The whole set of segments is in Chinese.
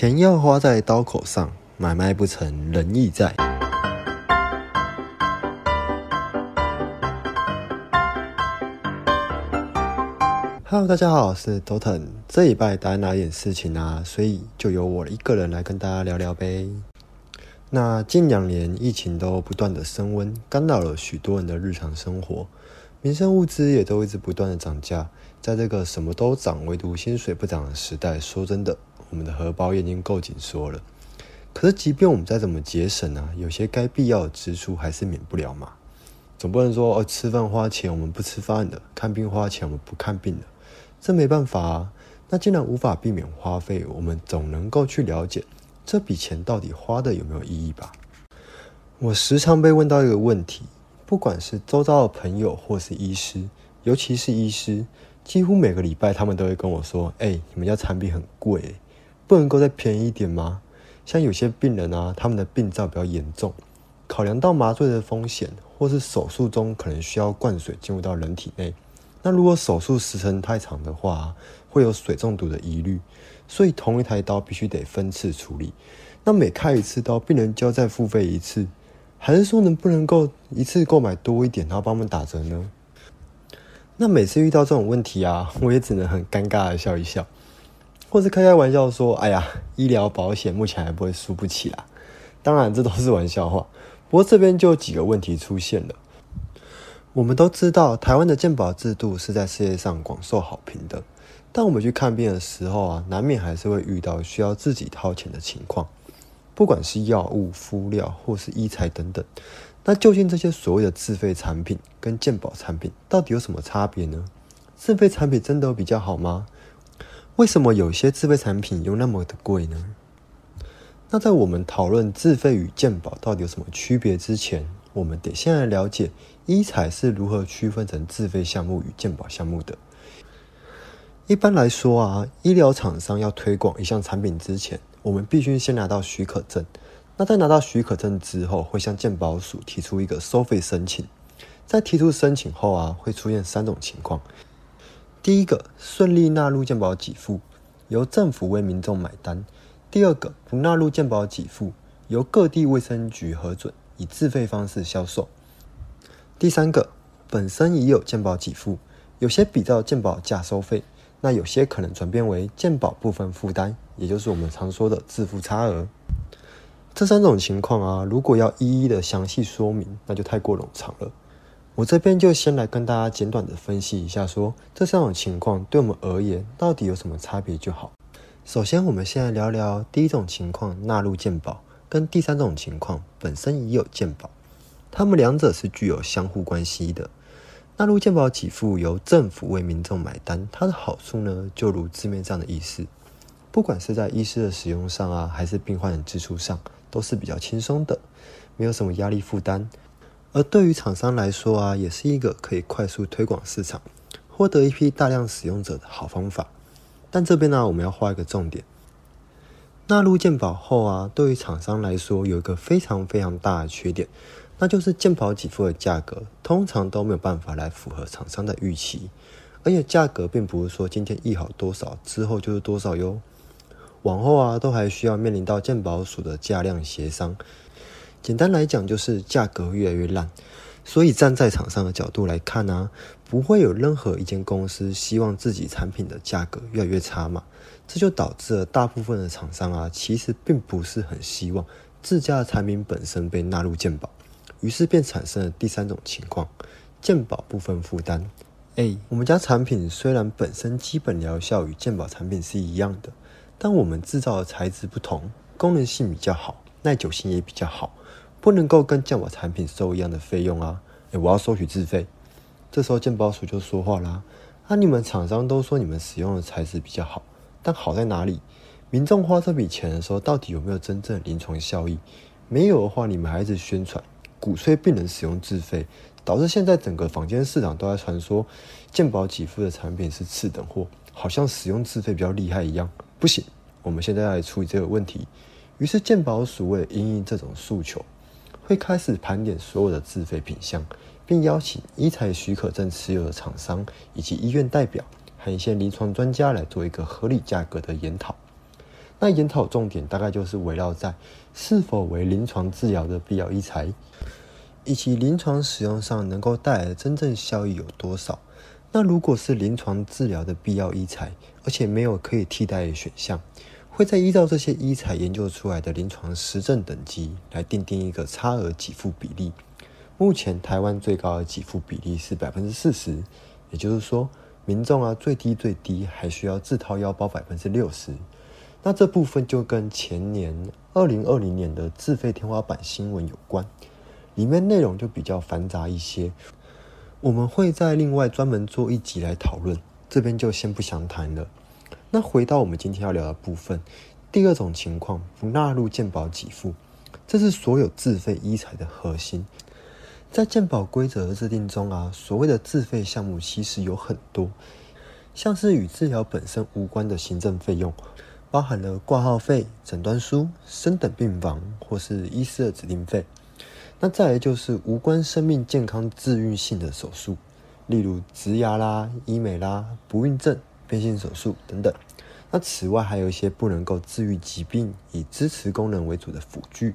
钱要花在刀口上，买卖不成仁义在。Hello，大家好，我是 Doton。这礼拜大家哪点事情啊？所以就由我一个人来跟大家聊聊呗。那近两年疫情都不断的升温，干扰了许多人的日常生活，民生物资也都一直不断的涨价。在这个什么都涨，唯独薪水不涨的时代，说真的。我们的荷包已经够紧缩了，可是即便我们再怎么节省啊，有些该必要的支出还是免不了嘛。总不能说哦，吃饭花钱我们不吃饭的，看病花钱我们不看病的，这没办法啊。那既然无法避免花费，我们总能够去了解这笔钱到底花的有没有意义吧。我时常被问到一个问题，不管是周遭的朋友或是医师，尤其是医师，几乎每个礼拜他们都会跟我说：“哎，你们家产品很贵。”不能够再便宜一点吗？像有些病人啊，他们的病灶比较严重，考量到麻醉的风险，或是手术中可能需要灌水进入到人体内，那如果手术时程太长的话，会有水中毒的疑虑，所以同一台刀必须得分次处理。那每开一次刀，病人就要再付费一次，还是说能不能够一次购买多一点，然后帮我们打折呢？那每次遇到这种问题啊，我也只能很尴尬的笑一笑。或是开开玩笑说：“哎呀，医疗保险目前还不会输不起啦。”当然，这都是玩笑话。不过这边就有几个问题出现了。我们都知道，台湾的健保制度是在世界上广受好评的。但我们去看病的时候啊，难免还是会遇到需要自己掏钱的情况。不管是药物、敷料，或是医材等等。那究竟这些所谓的自费产品跟健保产品到底有什么差别呢？自费产品真的比较好吗？为什么有些自费产品又那么的贵呢？那在我们讨论自费与健保到底有什么区别之前，我们得先来了解医材是如何区分成自费项目与健保项目的。一般来说啊，医疗厂商要推广一项产品之前，我们必须先拿到许可证。那在拿到许可证之后，会向健保署提出一个收费申请。在提出申请后啊，会出现三种情况。第一个顺利纳入健保给付，由政府为民众买单；第二个不纳入健保给付，由各地卫生局核准，以自费方式销售；第三个本身已有健保给付，有些比照健保价收费，那有些可能转变为健保部分负担，也就是我们常说的自付差额。这三种情况啊，如果要一一的详细说明，那就太过冗长了。我这边就先来跟大家简短的分析一下，说这三种情况对我们而言到底有什么差别就好。首先，我们先来聊聊第一种情况纳入健保，跟第三种情况本身已有健保，它们两者是具有相互关系的。纳入健保给付由政府为民众买单，它的好处呢，就如字面上的意思，不管是在医师的使用上啊，还是病患的支出上，都是比较轻松的，没有什么压力负担。而对于厂商来说啊，也是一个可以快速推广市场、获得一批大量使用者的好方法。但这边呢，我们要画一个重点：纳入健保后啊，对于厂商来说有一个非常非常大的缺点，那就是健保给付的价格通常都没有办法来符合厂商的预期，而且价格并不是说今天议好多少之后就是多少哟，往后啊都还需要面临到健保署的价量协商。简单来讲，就是价格越来越烂，所以站在厂商的角度来看呢，不会有任何一间公司希望自己产品的价格越来越差嘛。这就导致了大部分的厂商啊，其实并不是很希望自家的产品本身被纳入鉴保，于是便产生了第三种情况：鉴保部分负担。哎我们家产品虽然本身基本疗效与鉴保产品是一样的，但我们制造的材质不同，功能性比较好，耐久性也比较好。不能够跟健保产品收一样的费用啊！我要收取自费。这时候健保署就说话啦：啊，你们厂商都说你们使用的材质比较好，但好在哪里？民众花这笔钱的时候，到底有没有真正临床效益？没有的话，你们还是宣传鼓吹病人使用自费，导致现在整个坊间市场都在传说健保给付的产品是次等货，好像使用自费比较厉害一样。不行，我们现在要来处理这个问题。于是健保署为了应应这种诉求。会开始盘点所有的自费品项，并邀请医材许可证持有的厂商以及医院代表和一些临床专家来做一个合理价格的研讨。那研讨重点大概就是围绕在是否为临床治疗的必要医材，以及临床使用上能够带来的真正效益有多少。那如果是临床治疗的必要医材，而且没有可以替代的选项，会再依照这些医材研究出来的临床实证等级来定定一个差额给付比例。目前台湾最高的给付比例是百分之四十，也就是说，民众啊最低最低还需要自掏腰包百分之六十。那这部分就跟前年二零二零年的自费天花板新闻有关，里面内容就比较繁杂一些，我们会在另外专门做一集来讨论，这边就先不详谈了。那回到我们今天要聊的部分，第二种情况不纳入健保给付，这是所有自费医材的核心。在健保规则的制定中啊，所谓的自费项目其实有很多，像是与治疗本身无关的行政费用，包含了挂号费、诊断书、升等病房或是医师的指定费。那再来就是无关生命健康治愈性的手术，例如植牙啦、医美啦、不孕症、变性手术等等。那此外还有一些不能够治愈疾病、以支持功能为主的辅具，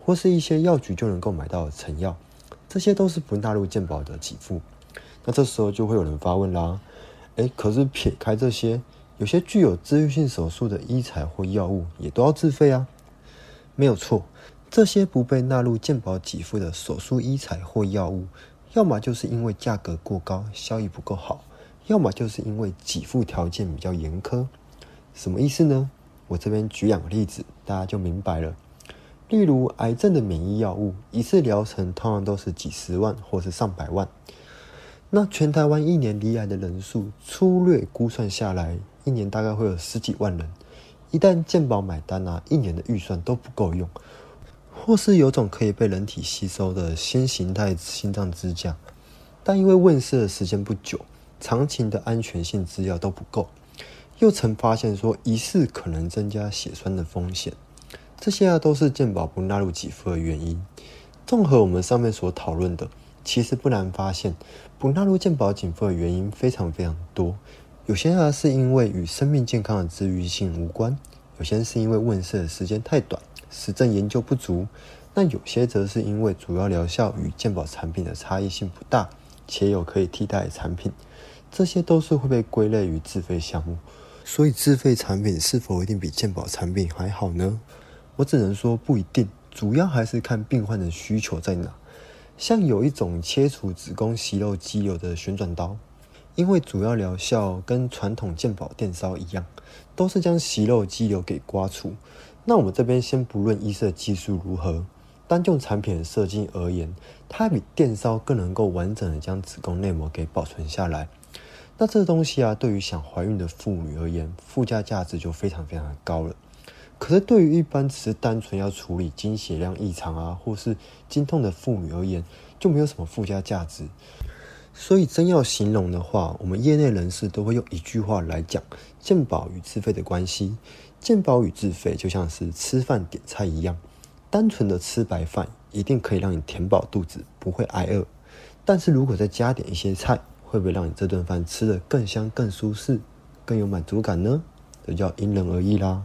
或是一些药局就能够买到的成药。这些都是不纳入健保的给付，那这时候就会有人发问啦，诶，可是撇开这些，有些具有治愈性手术的医材或药物也都要自费啊？没有错，这些不被纳入健保给付的手术医材或药物，要么就是因为价格过高，效益不够好，要么就是因为给付条件比较严苛。什么意思呢？我这边举两个例子，大家就明白了。例如癌症的免疫药物，一次疗程通常都是几十万或是上百万。那全台湾一年罹癌的人数，粗略估算下来，一年大概会有十几万人。一旦健保买单啊，一年的预算都不够用。或是有种可以被人体吸收的新形态心脏支架，但因为问世的时间不久，长期的安全性资料都不够，又曾发现说疑似可能增加血栓的风险。这些啊都是健保不纳入给付的原因。综合我们上面所讨论的，其实不难发现，不纳入健保给付的原因非常非常多。有些啊是因为与生命健康的治愈性无关，有些是因为问世的时间太短，实证研究不足。那有些则是因为主要疗效与健保产品的差异性不大，且有可以替代的产品，这些都是会被归类于自费项目。所以自费产品是否一定比健保产品还好呢？我只能说不一定，主要还是看病患的需求在哪。像有一种切除子宫息肉肌瘤的旋转刀，因为主要疗效跟传统健保电烧一样，都是将息肉肌瘤给刮除。那我们这边先不论医设技术如何，单就产品设计而言，它比电烧更能够完整的将子宫内膜给保存下来。那这东西啊，对于想怀孕的妇女而言，附加价值就非常非常的高了。可是，对于一般只是单纯要处理经血量异常啊，或是经痛的妇女而言，就没有什么附加价值。所以，真要形容的话，我们业内人士都会用一句话来讲：健保与自费的关系。健保与自费就像是吃饭点菜一样，单纯的吃白饭一定可以让你填饱肚子，不会挨饿。但是如果再加点一些菜，会不会让你这顿饭吃得更香、更舒适、更有满足感呢？这叫因人而异啦。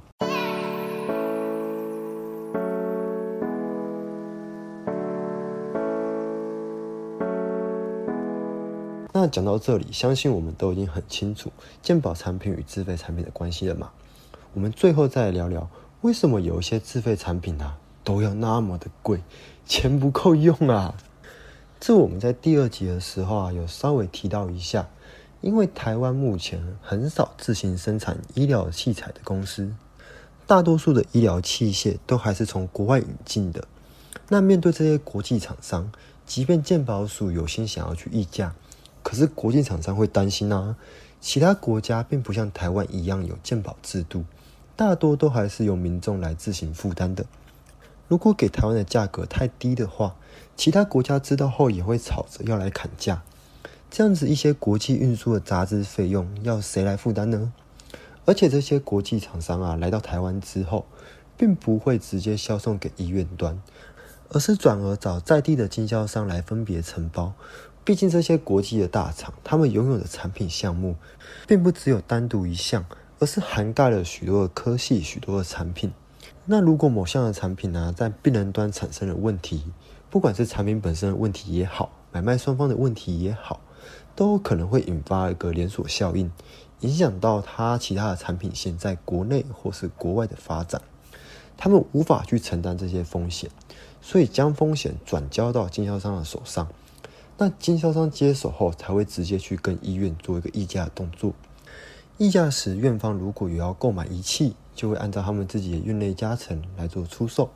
那讲到这里，相信我们都已经很清楚健保产品与自费产品的关系了嘛？我们最后再来聊聊，为什么有一些自费产品啊都要那么的贵，钱不够用啊？这我们在第二集的时候啊有稍微提到一下，因为台湾目前很少自行生产医疗器材的公司，大多数的医疗器械都还是从国外引进的。那面对这些国际厂商，即便健保署有心想要去议价。可是国际厂商会担心啊，其他国家并不像台湾一样有健保制度，大多都还是由民众来自行负担的。如果给台湾的价格太低的话，其他国家知道后也会吵着要来砍价。这样子一些国际运输的杂志费用要谁来负担呢？而且这些国际厂商啊来到台湾之后，并不会直接销售给医院端，而是转而找在地的经销商来分别承包。毕竟这些国际的大厂，他们拥有的产品项目，并不只有单独一项，而是涵盖了许多的科系、许多的产品。那如果某项的产品呢，在病人端产生了问题，不管是产品本身的问题也好，买卖双方的问题也好，都可能会引发一个连锁效应，影响到他其他的产品线在国内或是国外的发展。他们无法去承担这些风险，所以将风险转交到经销商的手上。那经销商接手后，才会直接去跟医院做一个议价的动作。议价时，院方如果有要购买仪器，就会按照他们自己的院内加成来做出售。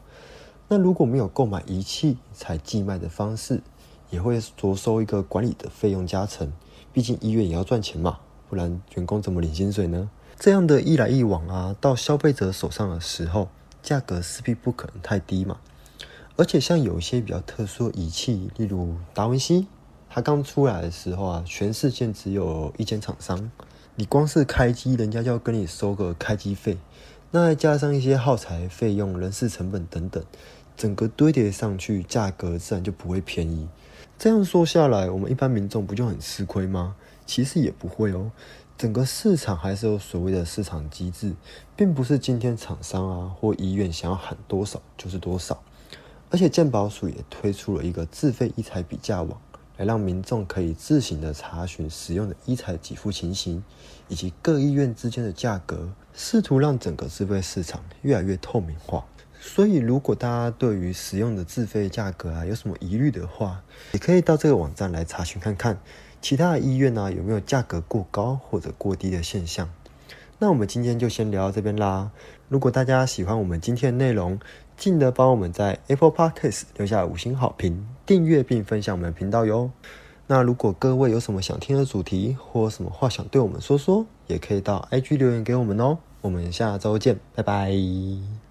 那如果没有购买仪器，采寄卖的方式，也会着收一个管理的费用加成。毕竟医院也要赚钱嘛，不然员工怎么领薪水呢？这样的一来一往啊，到消费者手上的时候，价格势必不可能太低嘛。而且像有一些比较特殊的仪器，例如达文西，它刚出来的时候啊，全世界只有一间厂商。你光是开机，人家就要跟你收个开机费，那再加上一些耗材费用、人事成本等等，整个堆叠上去，价格自然就不会便宜。这样说下来，我们一般民众不就很吃亏吗？其实也不会哦，整个市场还是有所谓的市场机制，并不是今天厂商啊或医院想要喊多少就是多少。而且健保署也推出了一个自费医材比价网，来让民众可以自行的查询使用的医材给付情形，以及各医院之间的价格，试图让整个自费市场越来越透明化。所以，如果大家对于使用的自费价格啊有什么疑虑的话，也可以到这个网站来查询看看，其他的医院呢有没有价格过高或者过低的现象。那我们今天就先聊到这边啦。如果大家喜欢我们今天的内容，记得帮我们在 Apple Podcast 留下五星好评、订阅并分享我们的频道哟。那如果各位有什么想听的主题或什么话想对我们说说，也可以到 IG 留言给我们哦。我们下周见，拜拜。